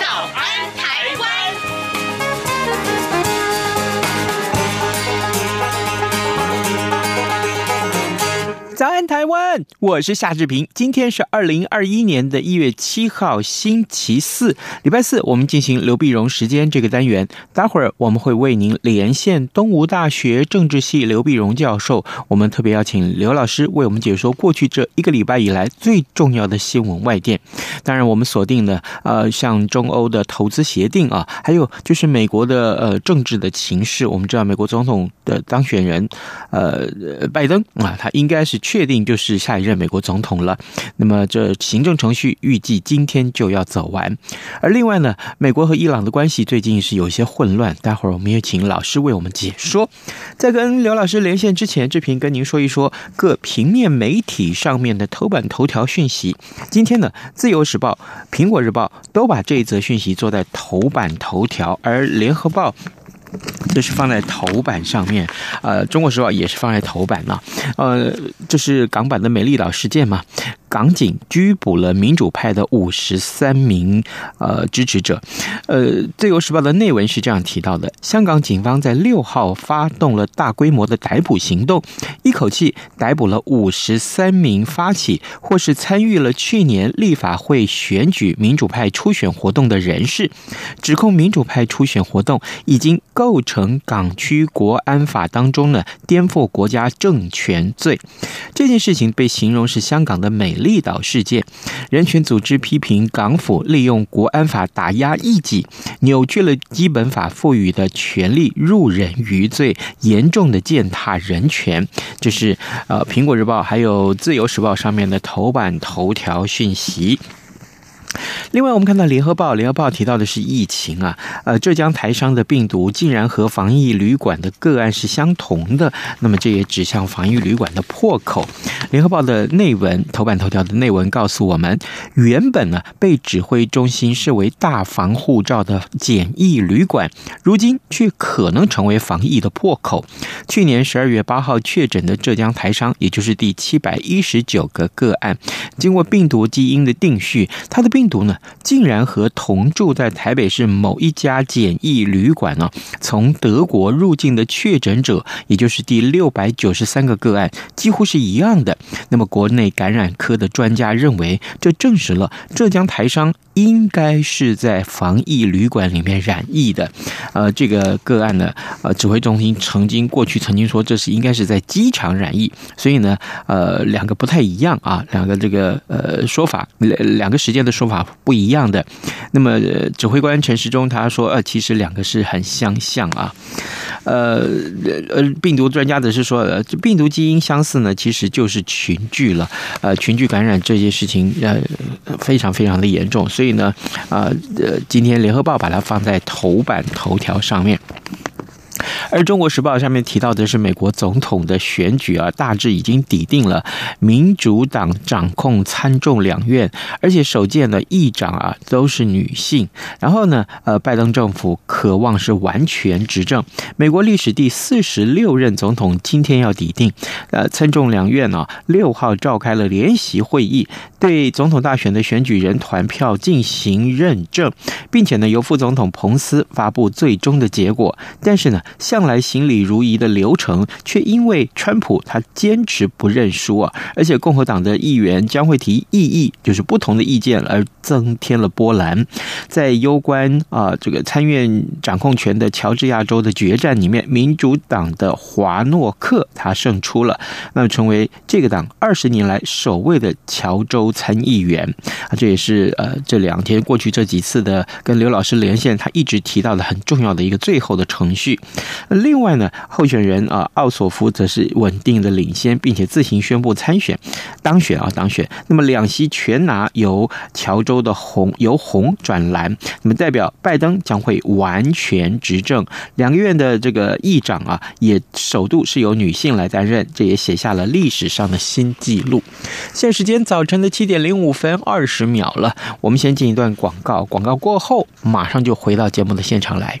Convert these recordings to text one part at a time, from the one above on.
早安台湾》。早安，台湾！我是夏志平。今天是二零二一年的一月七号，星期四，礼拜四。我们进行刘必荣时间这个单元。待会儿我们会为您连线东吴大学政治系刘必荣教授。我们特别邀请刘老师为我们解说过去这一个礼拜以来最重要的新闻外电。当然，我们锁定了呃，像中欧的投资协定啊，还有就是美国的呃政治的情势。我们知道，美国总统的当选人呃拜登啊，他应该是。确定就是下一任美国总统了。那么这行政程序预计今天就要走完。而另外呢，美国和伊朗的关系最近是有些混乱。待会儿我们也请老师为我们解说。在跟刘老师连线之前，志平跟您说一说各平面媒体上面的头版头条讯息。今天呢，《自由时报》、《苹果日报》都把这一则讯息做在头版头条，而《联合报》。这是放在头版上面，呃，《中国时报》也是放在头版呢，呃，这是港版的美丽岛事件嘛。港警拘捕了民主派的五十三名呃支持者，呃，《自由时报》的内文是这样提到的：香港警方在六号发动了大规模的逮捕行动，一口气逮捕了五十三名发起或是参与了去年立法会选举民主派初选活动的人士，指控民主派初选活动已经构成港区国安法当中的颠覆国家政权罪。这件事情被形容是香港的美。利岛事件，人权组织批评港府利用国安法打压异己，扭曲了基本法赋予的权利，入人于罪，严重的践踏人权。这是呃，《苹果日报》还有《自由时报》上面的头版头条讯息。另外，我们看到《联合报》，《联合报》提到的是疫情啊，呃，浙江台商的病毒竟然和防疫旅馆的个案是相同的，那么这也指向防疫旅馆的破口。《联合报》的内文头版头条的内文告诉我们，原本呢被指挥中心视为大防护罩的检疫旅馆，如今却可能成为防疫的破口。去年十二月八号确诊的浙江台商，也就是第七百一十九个个案，经过病毒基因的定序，它的病病毒呢，竟然和同住在台北市某一家简易旅馆呢，从德国入境的确诊者，也就是第六百九十三个个案，几乎是一样的。那么，国内感染科的专家认为，这证实了浙江台商应该是在防疫旅馆里面染疫的。呃，这个个案呢，呃，指挥中心曾经过去曾经说，这是应该是在机场染疫，所以呢，呃，两个不太一样啊，两个这个呃说法，两个时间的说法。法不一样的，那么指挥官陈时中他说，呃，其实两个是很相像啊，呃呃，病毒专家的是说，呃，病毒基因相似呢，其实就是群聚了，呃，群聚感染这件事情，呃，非常非常的严重，所以呢，啊，呃，今天联合报把它放在头版头条上面。而《中国时报》上面提到的是美国总统的选举啊，大致已经抵定了，民主党掌控参众两院，而且首届的议长啊都是女性。然后呢，呃，拜登政府渴望是完全执政。美国历史第四十六任总统今天要抵定，呃，参众两院呢六号召开了联席会议，对总统大选的选举人团票进行认证，并且呢由副总统彭斯发布最终的结果。但是呢，向来行礼如仪的流程，却因为川普他坚持不认输啊，而且共和党的议员将会提异议，就是不同的意见，而增添了波澜。在攸关啊这个参院掌控权的乔治亚州的决战里面，民主党的华诺克他胜出了，那成为这个党二十年来首位的乔州参议员啊，这也是呃这两天过去这几次的跟刘老师连线，他一直提到的很重要的一个最后的程序。另外呢，候选人啊奥索夫则是稳定的领先，并且自行宣布参选当选啊当选。那么两席全拿，由乔州的红由红转蓝，那么代表拜登将会完全执政。两个院的这个议长啊，也首度是由女性来担任，这也写下了历史上的新纪录。现时间早晨的七点零五分二十秒了，我们先进一段广告，广告过后马上就回到节目的现场来。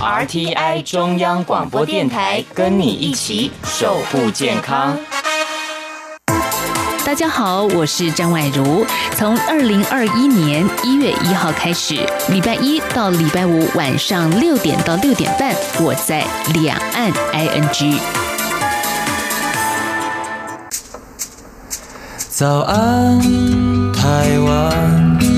RTI 中央广播电台跟你一起守护健康。大家好，我是张婉如。从二零二一年一月一号开始，礼拜一到礼拜五晚上六点到六点半，我在两岸 ING。早安，台湾，你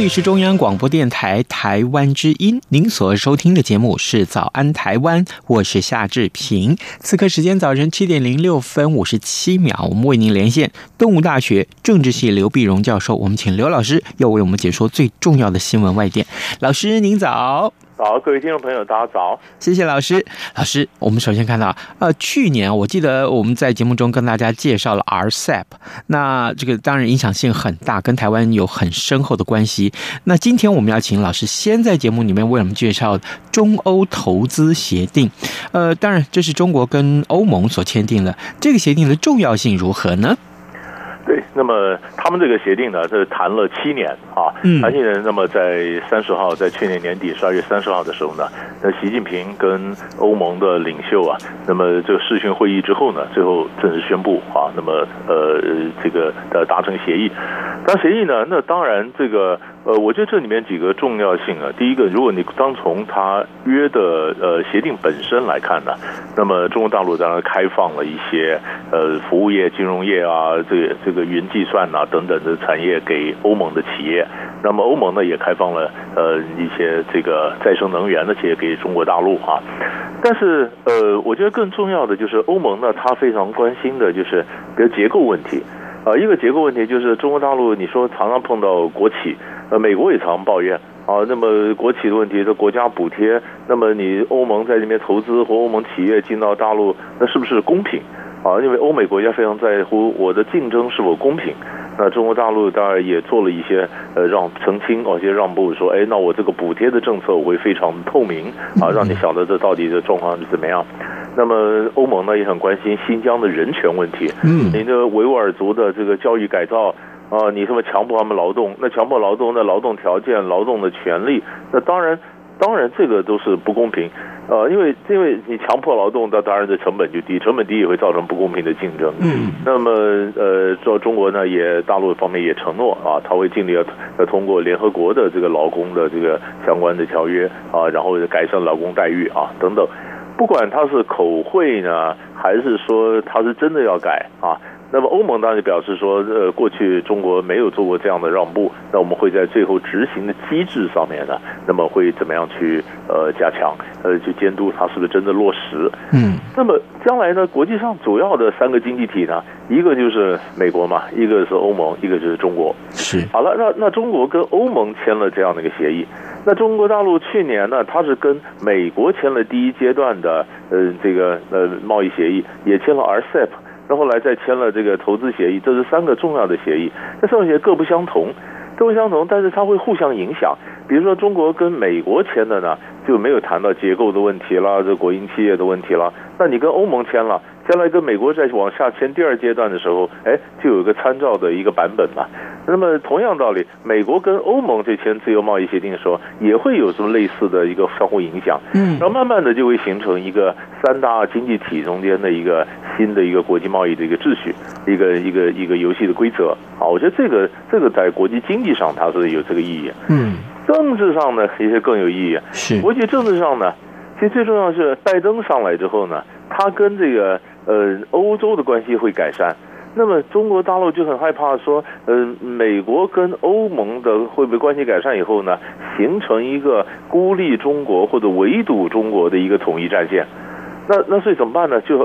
这里是中央广播电台台湾之音，您所收听的节目是《早安台湾》，我是夏志平。此刻时间早晨七点零六分五十七秒，我们为您连线动物大学政治系刘碧荣教授，我们请刘老师要为我们解说最重要的新闻外电。老师您早。好，各位听众朋友，大家早！谢谢老师。老师，我们首先看到，呃，去年我记得我们在节目中跟大家介绍了 RCEP，那这个当然影响性很大，跟台湾有很深厚的关系。那今天我们要请老师先在节目里面为我们介绍中欧投资协定。呃，当然这是中国跟欧盟所签订的，这个协定的重要性如何呢？对，那么他们这个协定呢，是谈了七年啊，谈七年。那么在三十号，在去年年底十二月三十号的时候呢，那习近平跟欧盟的领袖啊，那么这个视讯会议之后呢，最后正式宣布啊，那么呃这个呃达成协议。达协议呢，那当然这个。呃，我觉得这里面几个重要性啊，第一个，如果你刚从它约的呃协定本身来看呢，那么中国大陆当然开放了一些呃服务业、金融业啊，这个这个云计算啊等等的产业给欧盟的企业，那么欧盟呢也开放了呃一些这个再生能源的企业给中国大陆哈，但是呃，我觉得更重要的就是欧盟呢，它非常关心的就是比如结构问题。啊，一个结构问题就是中国大陆你说常常碰到国企。呃，美国也常常抱怨啊，那么国企的问题，这国家补贴，那么你欧盟在这边投资或欧盟企业进到大陆，那是不是公平啊？因为欧美国家非常在乎我的竞争是否公平。那中国大陆当然也做了一些呃让澄清，哦，一些让步，说，哎，那我这个补贴的政策我会非常透明啊，让你晓得这到底的状况是怎么样。那么欧盟呢也很关心新疆的人权问题，嗯，你的维吾尔族的这个教育改造。啊，你什么强迫他们劳动？那强迫劳动那劳动条件、劳动的权利，那当然，当然这个都是不公平。呃，因为因为你强迫劳动，那当然这成本就低，成本低也会造成不公平的竞争。嗯。那么呃，说中国呢，也大陆方面也承诺啊，他会尽力要要通过联合国的这个劳工的这个相关的条约啊，然后改善劳工待遇啊等等。不管他是口惠呢，还是说他是真的要改啊。那么欧盟当然表示说，呃，过去中国没有做过这样的让步，那我们会在最后执行的机制上面呢，那么会怎么样去呃加强，呃去监督它是不是真的落实？嗯，那么将来呢，国际上主要的三个经济体呢，一个就是美国嘛，一个是欧盟，一个就是中国。是。好了，那那中国跟欧盟签了这样的一个协议，那中国大陆去年呢，它是跟美国签了第一阶段的呃这个呃贸易协议，也签了 RCEP。然后来再签了这个投资协议，这是三个重要的协议。这三个协议各不相同，各不相同，但是它会互相影响。比如说中国跟美国签的呢，就没有谈到结构的问题啦，这国营企业的问题啦。那你跟欧盟签了，将来跟美国再往下签第二阶段的时候，哎，就有一个参照的一个版本嘛。那么同样道理，美国跟欧盟这签自由贸易协定的时候，也会有什么类似的一个相互影响。嗯，然后慢慢的就会形成一个三大经济体中间的一个新的一个国际贸易的一个秩序，一个一个一个游戏的规则。好，我觉得这个这个在国际经济上它是有这个意义。嗯，政治上呢其实更有意义。是，国际政治上呢，其实最重要是拜登上来之后呢，他跟这个呃欧洲的关系会改善。那么中国大陆就很害怕说，呃，美国跟欧盟的会不会关系改善以后呢，形成一个孤立中国或者围堵中国的一个统一战线？那那所以怎么办呢？就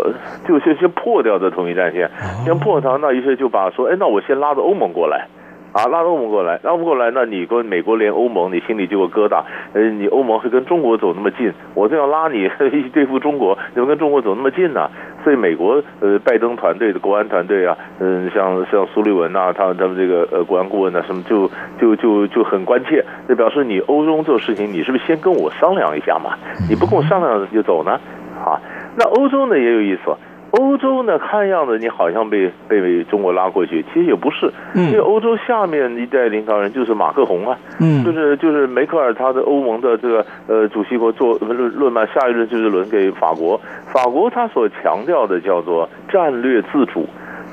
就先先破掉这统一战线，先破它，那于是就把说，哎，那我先拉着欧盟过来。啊，拉欧盟过来，拉欧盟过来，那你跟美国连欧盟，你心里就有疙瘩。呃，你欧盟会跟中国走那么近，我这样拉你 一起对付中国，你们跟中国走那么近呢、所以美国呃，拜登团队的国安团队啊，嗯，像像苏利文呐、他们他们这个呃国安顾问呐、什么就就就就很关切，就表示你欧洲做事情，你是不是先跟我商量一下嘛？你不跟我商量就走呢？啊，那欧洲呢也有意思。欧洲呢，看样子你好像被被中国拉过去，其实也不是，因为欧洲下面一代领导人就是马克宏啊，嗯，就是就是梅克尔他的欧盟的这个呃主席国做论论嘛，下一轮就是轮给法国，法国他所强调的叫做战略自主，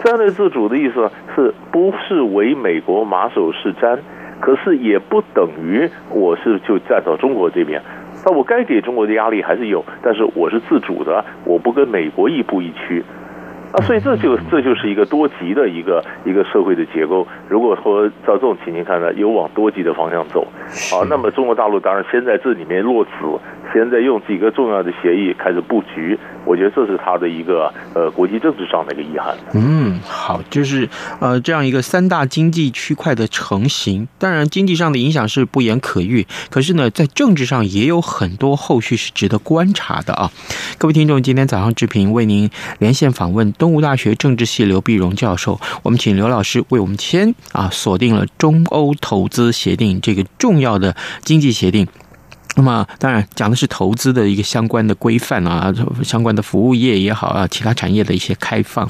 战略自主的意思是不是为美国马首是瞻，可是也不等于我是就站到中国这边。那我该给中国的压力还是有，但是我是自主的，我不跟美国亦步亦趋，啊，所以这就这就是一个多极的一个一个社会的结构。如果说照这种情形看呢，有往多极的方向走，好，那么中国大陆当然先在这里面落子。先在用几个重要的协议开始布局，我觉得这是他的一个呃国际政治上的一个遗憾。嗯，好，就是呃这样一个三大经济区块的成型，当然经济上的影响是不言可喻，可是呢，在政治上也有很多后续是值得观察的啊。各位听众，今天早上志平为您连线访问东吴大学政治系刘碧荣教授，我们请刘老师为我们先啊锁定了中欧投资协定这个重要的经济协定。那么，当然讲的是投资的一个相关的规范啊，相关的服务业也好啊，其他产业的一些开放。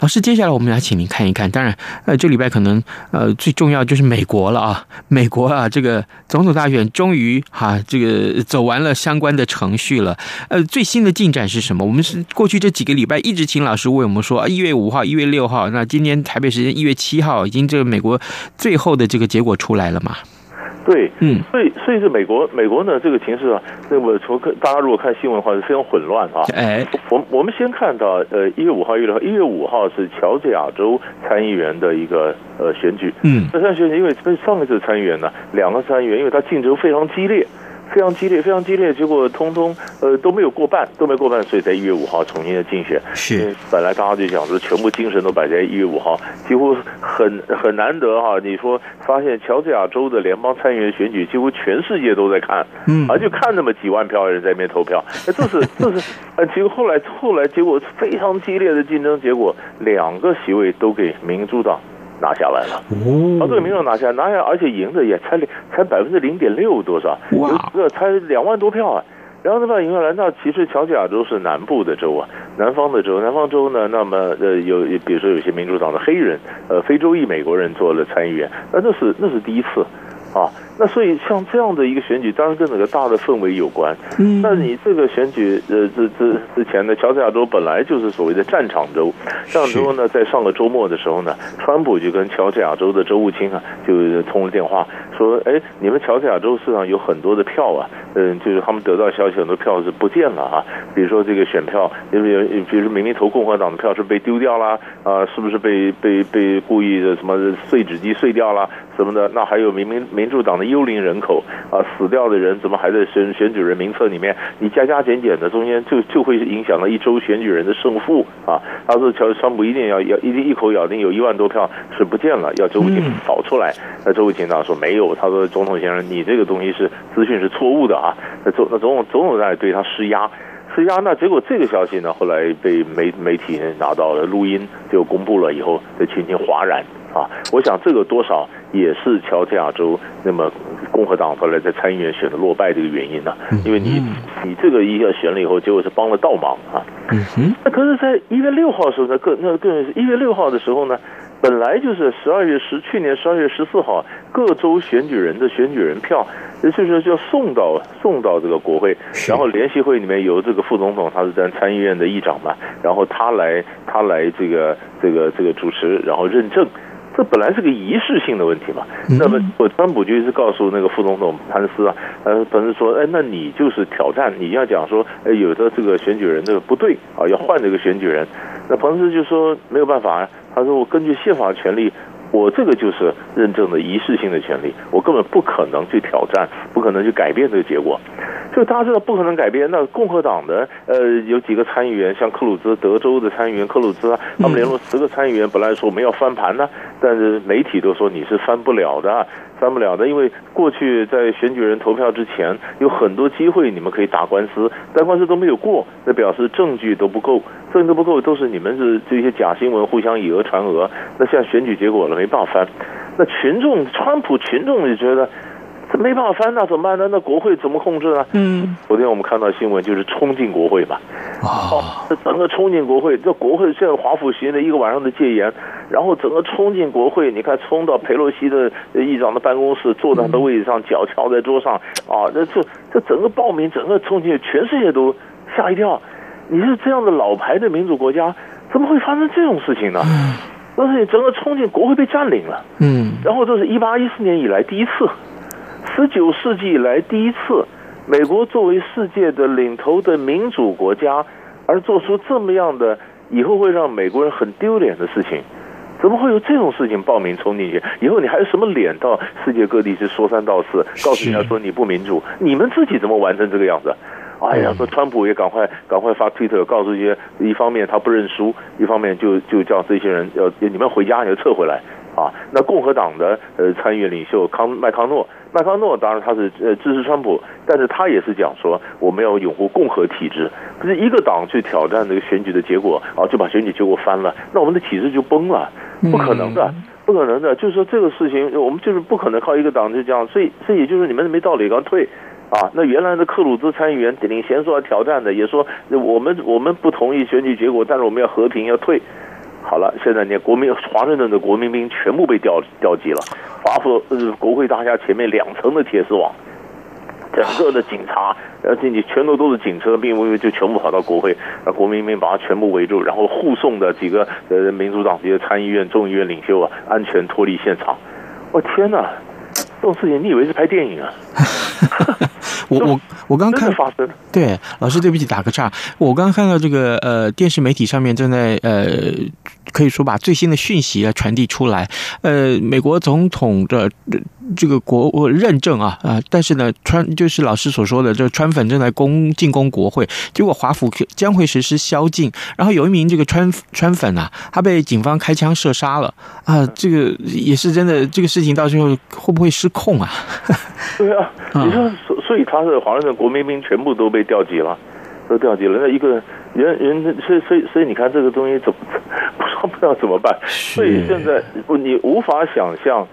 老师，接下来我们来请您看一看。当然，呃，这礼拜可能呃最重要就是美国了啊，美国啊，这个总统大选终于哈、这个走完了相关的程序了。呃，最新的进展是什么？我们是过去这几个礼拜一直请老师为我们说，一月五号、一月六号，那今天台北时间一月七号，已经这个美国最后的这个结果出来了嘛？对，嗯，所以所以是美国，美国呢这个情势啊，那么从大家如果看新闻的话是非常混乱啊。哎，我我们先看到呃一月五号，一月六号，一月五号是乔治亚州参议员的一个呃选举，嗯，那参选举因为上一次参议员呢，两个参议员因为他竞争非常激烈。非常激烈，非常激烈，结果通通呃都没有过半，都没过半，所以在一月五号重新的竞选。是，本来大家就想说，全部精神都摆在一月五号，几乎很很难得哈。你说发现乔治亚州的联邦参议员选举，几乎全世界都在看，嗯，而就看那么几万票人在那边投票，这是这是呃，结果后来后来结果非常激烈的竞争，结果两个席位都给民主党。拿下来了，啊，这个民主拿下来，拿下来，而且赢的也才才百分之零点六多少，哇，这才两万多票啊。然后呢，赢下来，那其实乔治亚州是南部的州啊，南方的州，南方州呢，那么呃有，比如说有些民主党的黑人，呃，非洲裔美国人做了参议员，那那是那是第一次。啊，那所以像这样的一个选举，当然跟整个大的氛围有关。嗯，那你这个选举，呃，之之之前呢，乔治亚州本来就是所谓的战场州。上周呢，在上个周末的时候呢，川普就跟乔治亚州的州务卿啊，就通了电话，说，哎，你们乔治亚州市场有很多的票啊，嗯，就是他们得到消息，很多票是不见了啊。比如说这个选票，因为比如说明明投共和党的票是被丢掉了啊，是不是被被被故意的什么碎纸机碎掉了？什么的？那还有明明民主党的幽灵人口啊，死掉的人怎么还在选选举人名册里面？你加加减减的，中间就就会影响了一周选举人的胜负啊！他说，乔川普一定要要一定一口咬定有一万多票是不见了，要州务卿找出来。那州务卿呢说没有，他说总统先生，你这个东西是资讯是错误的啊！那总那总统总统在对他施压。施压，那结果这个消息呢，后来被媒媒体拿到了录音，就公布了以后，这群情哗然，啊。我想这个多少也是乔治亚州那么共和党后来在参议院选的落败这个原因呢、啊。因为你你这个一个选了以后，结果是帮了倒忙啊。嗯哼。那可是，在一月六号的时候呢，更那更是一月六号的时候呢。本来就是十二月十，去年十二月十四号，各州选举人的选举人票，也就是就要送到送到这个国会，然后联席会里面由这个副总统，他是咱参议院的议长嘛，然后他来他来这个这个这个主持，然后认证，这本来是个仪式性的问题嘛。那么我川普就一直告诉那个副总统潘斯啊，呃，潘斯说，哎，那你就是挑战，你要讲说，哎，有的这个选举人这个不对啊，要换这个选举人，那彭斯就说没有办法啊。他说：“我根据宪法权利，我这个就是认证的仪式性的权利，我根本不可能去挑战，不可能去改变这个结果。就大家知道不可能改变。那共和党的呃有几个参议员，像克鲁兹，德州的参议员克鲁兹啊，他们联络十个参议员，本来说我们要翻盘呢，但是媒体都说你是翻不了的。”翻不了的，因为过去在选举人投票之前有很多机会，你们可以打官司，但官司都没有过，那表示证据都不够，证据都不够，都是你们是这些假新闻互相以讹传讹。那现在选举结果了，没办法翻。那群众，川普群众就觉得。这没办法翻，那怎么办呢？那国会怎么控制呢？嗯，昨天我们看到新闻，就是冲进国会嘛。哦，这整个冲进国会，这国会现在华府实行了一个晚上的戒严，然后整个冲进国会，你看冲到佩洛西的议长的办公室，坐在他的位置上，脚翘在桌上，啊，这这这整个暴民，整个冲进去，全世界都吓一跳。你是这样的老牌的民主国家，怎么会发生这种事情呢？但是你整个冲进国会被占领了。嗯，然后这是一八一四年以来第一次。十九世纪以来第一次，美国作为世界的领头的民主国家，而做出这么样的以后会让美国人很丢脸的事情，怎么会有这种事情？报名冲进去以后，你还有什么脸到世界各地去说三道四，告诉人家说你不民主？你们自己怎么玩成这个样子？哎呀，说川普也赶快赶快发推特告诉一些，一方面他不认输，一方面就就叫这些人要你们回家，你就撤回来啊！那共和党的呃参议院领袖康麦康诺。麦康诺当然他是呃支持川普，但是他也是讲说我们要拥护共和体制，可是一个党去挑战这个选举的结果啊，就把选举结果翻了，那我们的体制就崩了，不可能的，不可能的，就是说这个事情我们就是不可能靠一个党就这样，所以所以也就是你们没道理，刚退啊，那原来的克鲁兹参议员领衔说要挑战的，也说我们我们不同意选举结果，但是我们要和平要退。好了，现在你国民华盛顿的国民兵全部被调调集了，华府呃国会大厦前面两层的铁丝网，整个的警察，然 后进去全都都是警车，兵卫就全部跑到国会，那国民兵把他全部围住，然后护送的几个呃民主党这些参议院、众议院领袖啊，安全脱离现场。我天哪，这种事情你以为是拍电影啊？我我 我刚刚看发生对老师，对不起，打个岔。我刚刚看到这个呃电视媒体上面正在呃可以说把最新的讯息啊传递出来。呃，美国总统的这个国认证啊啊，但是呢川就是老师所说的这个川粉正在攻进攻国会，结果华府将会实施宵禁，然后有一名这个川川粉啊，他被警方开枪射杀了啊，这个也是真的，这个事情到最后会不会失控啊？对啊，你说所所以他。他是华盛顿国民兵全部都被调集了，都调集了。那一个人人，所以所以所以你看这个东西怎么不知道不知道怎么办？所以现在你无法想象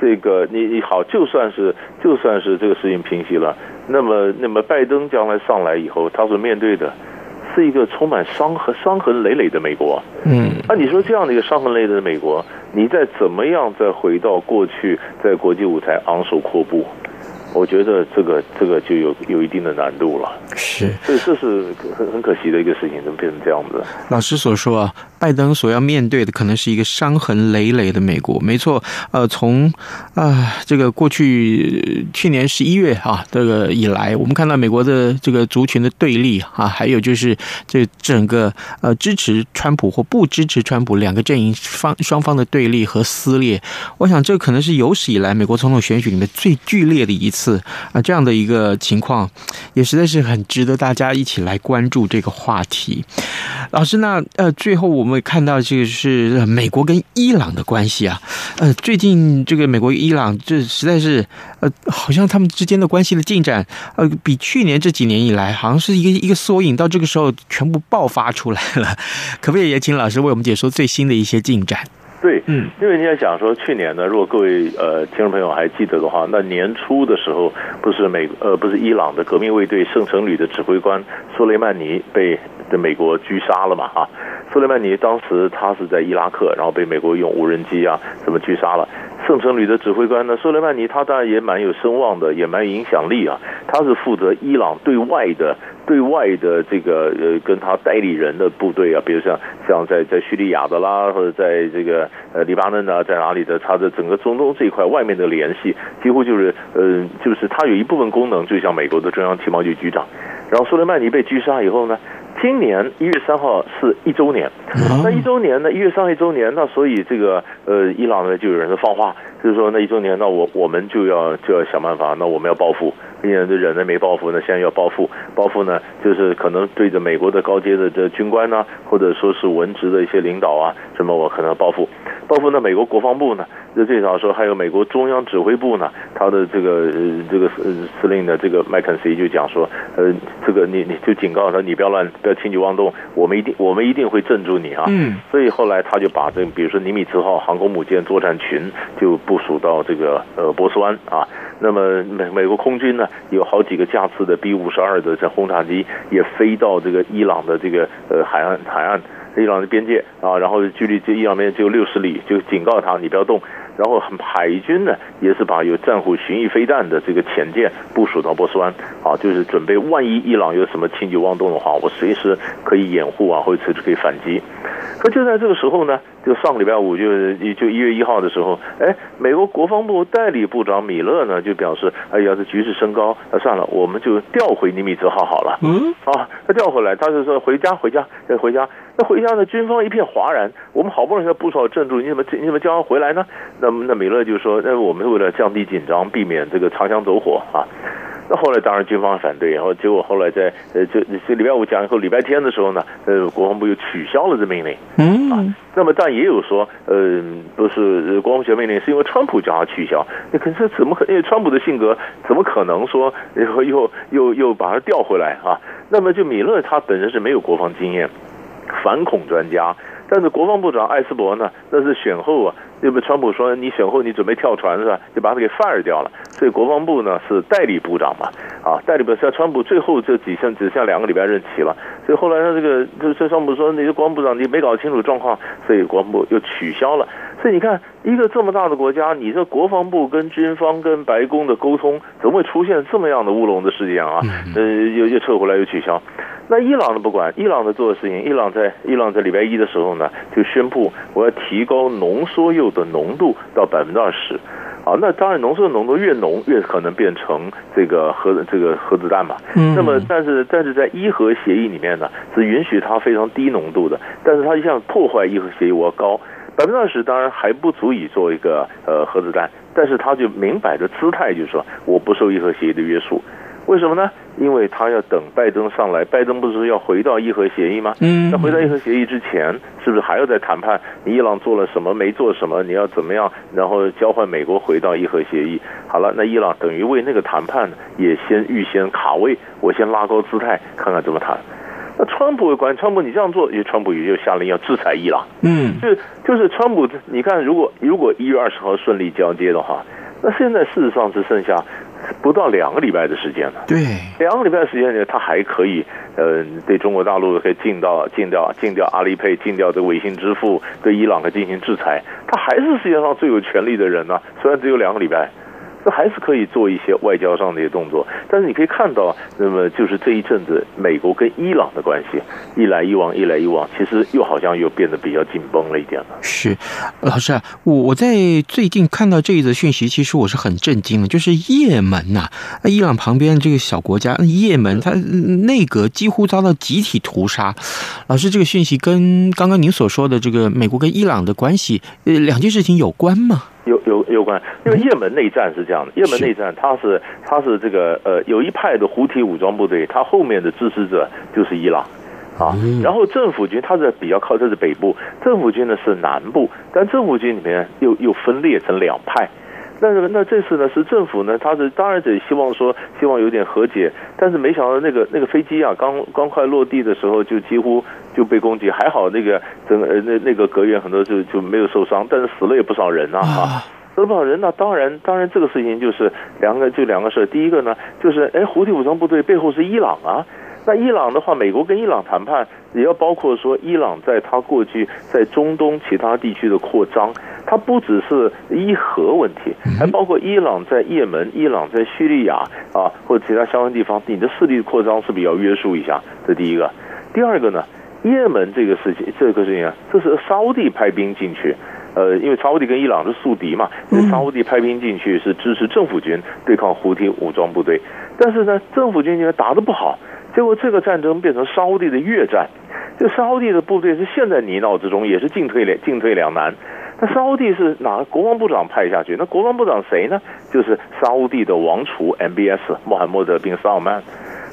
这个你你好，就算是就算是这个事情平息了，那么那么拜登将来上来以后，他所面对的是一个充满伤痕伤痕累累的美国。嗯，那你说这样的一个伤痕累累的美国，你再怎么样再回到过去，在国际舞台昂首阔步？我觉得这个这个就有有一定的难度了，是，所以这是很很可惜的一个事情，怎么变成这样子？老师所说啊，拜登所要面对的可能是一个伤痕累累的美国，没错。呃，从啊、呃、这个过去去年十一月啊这个以来，我们看到美国的这个族群的对立啊，还有就是这整个呃支持川普或不支持川普两个阵营方双方的对立和撕裂，我想这可能是有史以来美国总统选举里面最剧烈的一次。次啊，这样的一个情况也实在是很值得大家一起来关注这个话题。老师，那呃，最后我们看到这个是美国跟伊朗的关系啊，呃，最近这个美国伊朗这实在是呃，好像他们之间的关系的进展呃，比去年这几年以来，好像是一个一个缩影，到这个时候全部爆发出来了。可不可以也请老师为我们解说最新的一些进展？对，嗯，因为你要想说去年呢，如果各位呃听众朋友还记得的话，那年初的时候，不是美呃不是伊朗的革命卫队圣城旅的指挥官苏雷曼尼被的美国狙杀了嘛哈？苏雷曼尼当时他是在伊拉克，然后被美国用无人机啊什么狙杀了。圣城旅的指挥官呢，苏雷曼尼他当然也蛮有声望的，也蛮有影响力啊。他是负责伊朗对外的。对外的这个呃，跟他代理人的部队啊，比如像像在在叙利亚的啦，或者在这个呃黎巴嫩啊，在哪里的，他的整个中东这一块外面的联系，几乎就是呃，就是他有一部分功能，就像美国的中央情报局局长。然后苏雷曼尼被狙杀以后呢，今年一月三号是一周年，那一周年呢，一月三号一周年，那所以这个呃，伊朗呢就有人在放话，就是说那一周年，那我我们就要就要想办法，那我们要报复。今年这人呢没报复那，现在要报复，报复呢就是可能对着美国的高阶的这军官呢，或者说是文职的一些领导啊，什么我可能要报复，报复呢，美国国防部呢，就最早说还有美国中央指挥部呢，他的这个呃这个司司令的这个麦肯锡就讲说，呃，这个你你就警告他，你不要乱不要轻举妄动，我们一定我们一定会镇住你啊。嗯。所以后来他就把这个比如说尼米兹号航空母舰作战群就部署到这个呃波斯湾啊。那么美美国空军呢，有好几个架次的 B 五十二的这轰炸机也飞到这个伊朗的这个呃海岸海岸伊朗的边界啊，然后距离这伊朗边界只有六十里，就警告他你不要动。然后海军呢也是把有战斧巡弋飞弹的这个潜舰部署到波斯湾啊，就是准备万一伊朗有什么轻举妄动的话，我随时可以掩护啊，或者随时可以反击。可就在这个时候呢，就上个礼拜五就就一月一号的时候，哎，美国国防部代理部长米勒呢就表示，哎呀，这局势升高，那算了，我们就调回尼米兹号好了。嗯，啊，他调回来，他就说回家回家再回家。那回家呢，军方一片哗然，我们好不容易在部署镇住，你怎么你怎么叫他回来呢？那么那米勒就说，那我们为了降低紧张，避免这个擦枪走火啊。那后来当然军方反对，然后结果后来在呃就这礼拜五讲以后，礼拜天的时候呢，呃国防部又取消了这命令。嗯啊，那么但也有说，呃不是国防部命令是因为川普叫他取消，那可是怎么可？因为川普的性格怎么可能说又又又又把他调回来啊？那么就米勒他本身是没有国防经验，反恐专家。但是国防部长艾斯伯呢，那是选后啊，因为川普说你选后你准备跳船是吧？就把他给 fire 掉了。所以国防部呢是代理部长嘛，啊，代理部像川普最后这几项只剩两个礼拜任期了。所以后来他这个就是川普说，你的国防部长你没搞清楚状况，所以国防部又取消了。所以你看，一个这么大的国家，你这国防部跟军方跟白宫的沟通，怎么会出现这么样的乌龙的事件啊？呃，又又撤回来又取消。那伊朗的不管，伊朗的做的事情，伊朗在伊朗在礼拜一的时候呢，就宣布我要提高浓缩铀的浓度到百分之二十，啊，那当然浓缩的浓度越浓，越可能变成这个核这个核子弹嘛。嗯。那么，但是但是在伊核协议里面呢，是允许它非常低浓度的，但是它一向破坏伊核协议，我要高百分之二十，当然还不足以做一个呃核子弹，但是它就明摆着姿态，就是说我不受伊核协议的约束。为什么呢？因为他要等拜登上来，拜登不是要回到议和协议吗？嗯，那回到议和协议之前，是不是还要再谈判？你伊朗做了什么？没做什么？你要怎么样？然后交换美国回到议和协议。好了，那伊朗等于为那个谈判也先预先卡位，我先拉高姿态，看看怎么谈。那川普管川普，你这样做，川普也就下令要制裁伊朗。嗯，就就是川普，你看，如果如果一月二十号顺利交接的话，那现在事实上只剩下。不到两个礼拜的时间了，对，两个礼拜的时间呢，他还可以，呃，对中国大陆可以禁到禁掉禁掉阿里 Pay，禁掉这个微信支付，对伊朗可进行制裁，他还是世界上最有权力的人呢，虽然只有两个礼拜。这还是可以做一些外交上的一些动作，但是你可以看到，那么就是这一阵子美国跟伊朗的关系一来一往，一来一往，其实又好像又变得比较紧绷了一点了。是，老师啊，我我在最近看到这一则讯息，其实我是很震惊的，就是也门呐、啊，伊朗旁边这个小国家也门，它内阁几乎遭到集体屠杀。老师，这个讯息跟刚刚您所说的这个美国跟伊朗的关系，呃，两件事情有关吗？有有有关，因为也门内战是这样的，也门内战它是它是这个呃有一派的胡体武装部队，它后面的支持者就是伊朗，啊，然后政府军它是比较靠这是北部，政府军呢是南部，但政府军里面又又分裂成两派，那那这次呢是政府呢，他是当然得希望说希望有点和解，但是没想到那个那个飞机啊，刚刚快落地的时候就几乎就被攻击，还好那个整个那那个隔员很多就就没有受伤，但是死了也不少人啊啊，死了不少人呢。当然当然这个事情就是两个就两个事，第一个呢就是哎，胡提武装部队背后是伊朗啊。那伊朗的话，美国跟伊朗谈判也要包括说，伊朗在他过去在中东其他地区的扩张，它不只是伊核问题，还包括伊朗在也门、伊朗在叙利亚啊，或者其他相关地方，你的势力扩张是不是要约束一下？这第一个。第二个呢，也门这个事情，这个事情啊，这是沙乌地派兵进去，呃，因为沙乌地跟伊朗是宿敌嘛，沙乌地派兵进去是支持政府军对抗胡提武装部队，但是呢，政府军因为打得不好。结果这个战争变成沙乌地的越战，这沙乌地的部队是陷在泥淖之中，也是进退两进退两难。那沙乌地是哪个国防部长派下去？那国防部长谁呢？就是沙乌地的王储 MBS 穆罕默德宾萨尔曼。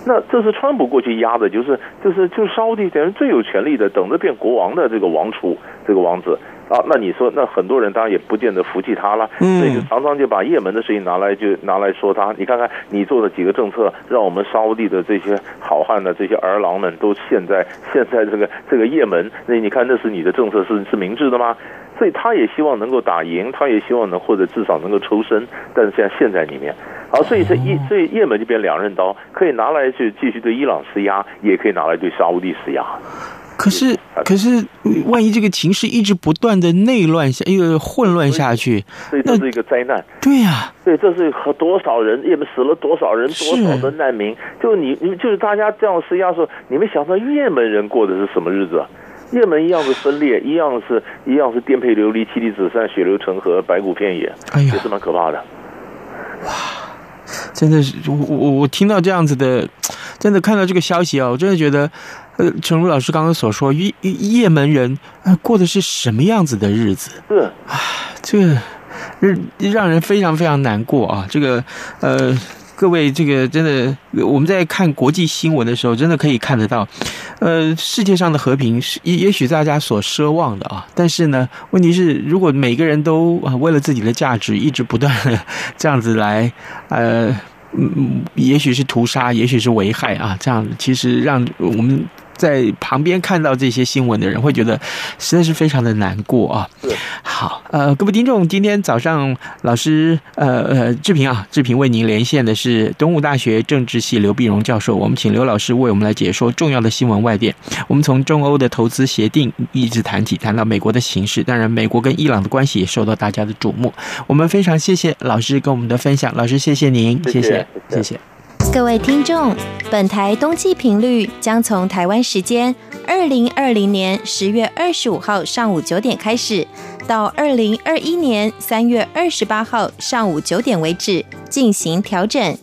那这是川普过去压的，就是就是就是沙乌地等于最有权力的，等着变国王的这个王储，这个王子。啊，那你说，那很多人当然也不见得服气他了，所以就常常就把也门的事情拿来就拿来说他。你看看你做的几个政策，让我们沙乌地的这些好汉的这些儿郎们都陷在陷在这个这个也门，那你看那是你的政策是是明智的吗？所以他也希望能够打赢，他也希望能或者至少能够抽身，但是现在陷在里面。好，所以这一所以也门这边两刃刀，可以拿来去继续对伊朗施压，也可以拿来对沙乌地施压。可是，可是，万一这个情势一直不断的内乱下，一个混乱下去，所以这是一个灾难。对呀、啊，对，这是和多少人，也门死了多少人，多少的难民。就你，你就是大家这样施压说，你们想到也门人过的是什么日子？也门一样是分裂，一样是一样是颠沛流离、妻离子散、血流成河、白骨遍野，哎呀，也是蛮可怕的。哇，真的是我我我听到这样子的，真的看到这个消息啊，我真的觉得。呃，诚如老师刚刚所说，也也门人啊过的是什么样子的日子？是啊，这个让让人非常非常难过啊！这个呃，各位，这个真的，我们在看国际新闻的时候，真的可以看得到，呃，世界上的和平是也也许大家所奢望的啊，但是呢，问题是，如果每个人都啊为了自己的价值，一直不断的这样子来，呃。嗯，也许是屠杀，也许是危害啊，这样其实让我们在旁边看到这些新闻的人会觉得实在是非常的难过啊。好，呃，各位听众，今天早上老师，呃呃，志平啊，志平为您连线的是东吴大学政治系刘碧荣教授，我们请刘老师为我们来解说重要的新闻外电。我们从中欧的投资协定一直谈起，谈到美国的形势，当然美国跟伊朗的关系也受到大家的瞩目。我们非常谢谢老师跟我们的分享，老师谢谢您，谢谢，谢谢。谢谢各位听众，本台冬季频率将从台湾时间二零二零年十月二十五号上午九点开始，到二零二一年三月二十八号上午九点为止进行调整。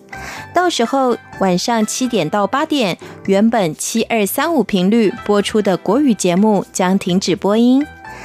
到时候晚上七点到八点，原本七二三五频率播出的国语节目将停止播音。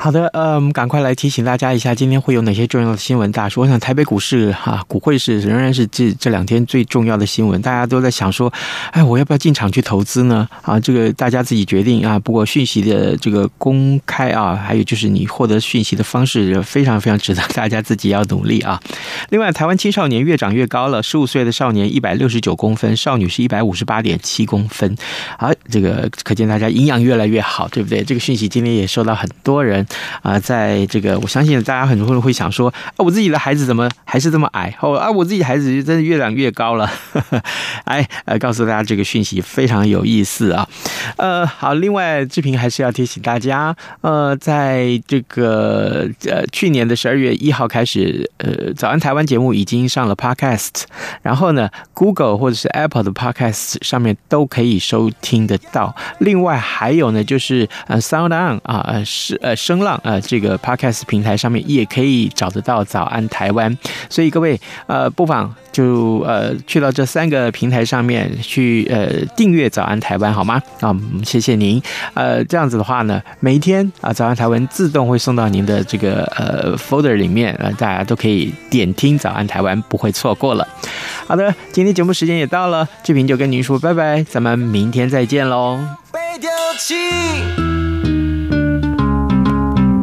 好的，呃，我们赶快来提醒大家一下，今天会有哪些重要的新闻大事。我想台北股市哈、股会是仍然是这这两天最重要的新闻，大家都在想说，哎，我要不要进场去投资呢？啊，这个大家自己决定啊。不过讯息的这个公开啊，还有就是你获得讯息的方式，非常非常值得 大家自己要努力啊。另外，台湾青少年越长越高了，十五岁的少年一百六十九公分，少女是一百五十八点七公分，啊，这个可见大家营养越来越好，对不对？这个讯息今天也收到很多人。啊，在这个，我相信大家很多人会想说，啊，我自己的孩子怎么还是这么矮？哦，啊，我自己孩子真的越长越高了。哎，呃，告诉大家这个讯息非常有意思啊。呃，好，另外志平还是要提醒大家，呃，在这个呃去年的十二月一号开始，呃，早安台湾节目已经上了 Podcast，然后呢，Google 或者是 Apple 的 Podcast 上面都可以收听得到。另外还有呢，就是呃 Sound On 啊，是呃声。声浪呃这个 Podcast 平台上面也可以找得到早安台湾，所以各位呃不妨就呃去到这三个平台上面去呃订阅早安台湾好吗？啊，谢谢您。呃，这样子的话呢，每一天啊早安台湾自动会送到您的这个呃 folder 里面，呃大家都可以点听早安台湾，不会错过了。好的，今天节目时间也到了，志平就跟您说拜拜，咱们明天再见喽。被丢弃